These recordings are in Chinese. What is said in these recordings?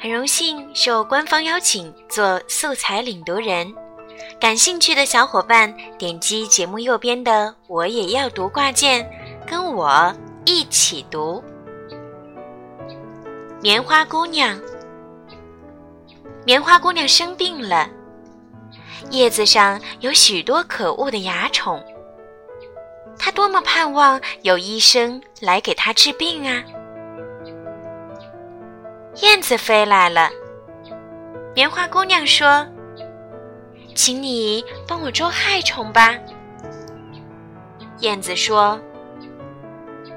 很荣幸受官方邀请做素材领读人，感兴趣的小伙伴点击节目右边的“我也要读”挂件，跟我一起读。棉花姑娘，棉花姑娘生病了，叶子上有许多可恶的蚜虫，她多么盼望有医生来给她治病啊！燕子飞来了，棉花姑娘说：“请你帮我捉害虫吧。”燕子说：“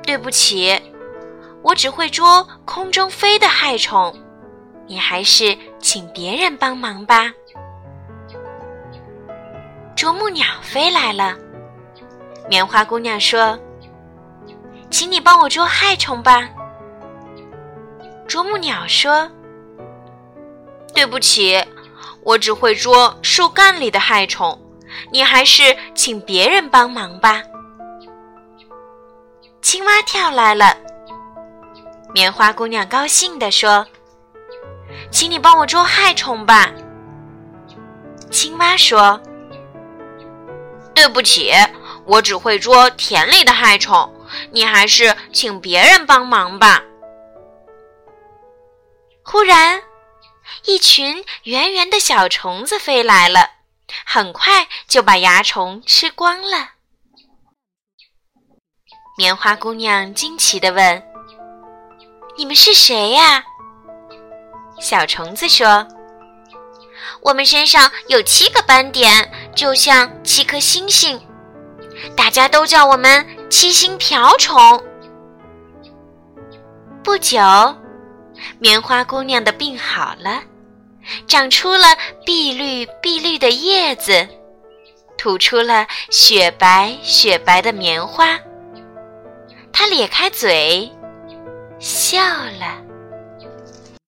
对不起，我只会捉空中飞的害虫，你还是请别人帮忙吧。”啄木鸟飞来了，棉花姑娘说：“请你帮我捉害虫吧。”啄木鸟说：“对不起，我只会捉树干里的害虫，你还是请别人帮忙吧。”青蛙跳来了，棉花姑娘高兴地说：“请你帮我捉害虫吧。”青蛙说：“对不起，我只会捉田里的害虫，你还是请别人帮忙吧。”忽然，一群圆圆的小虫子飞来了，很快就把蚜虫吃光了。棉花姑娘惊奇地问：“你们是谁呀？”小虫子说：“我们身上有七个斑点，就像七颗星星，大家都叫我们七星瓢虫。”不久。棉花姑娘的病好了，长出了碧绿碧绿的叶子，吐出了雪白雪白的棉花。她咧开嘴，笑了。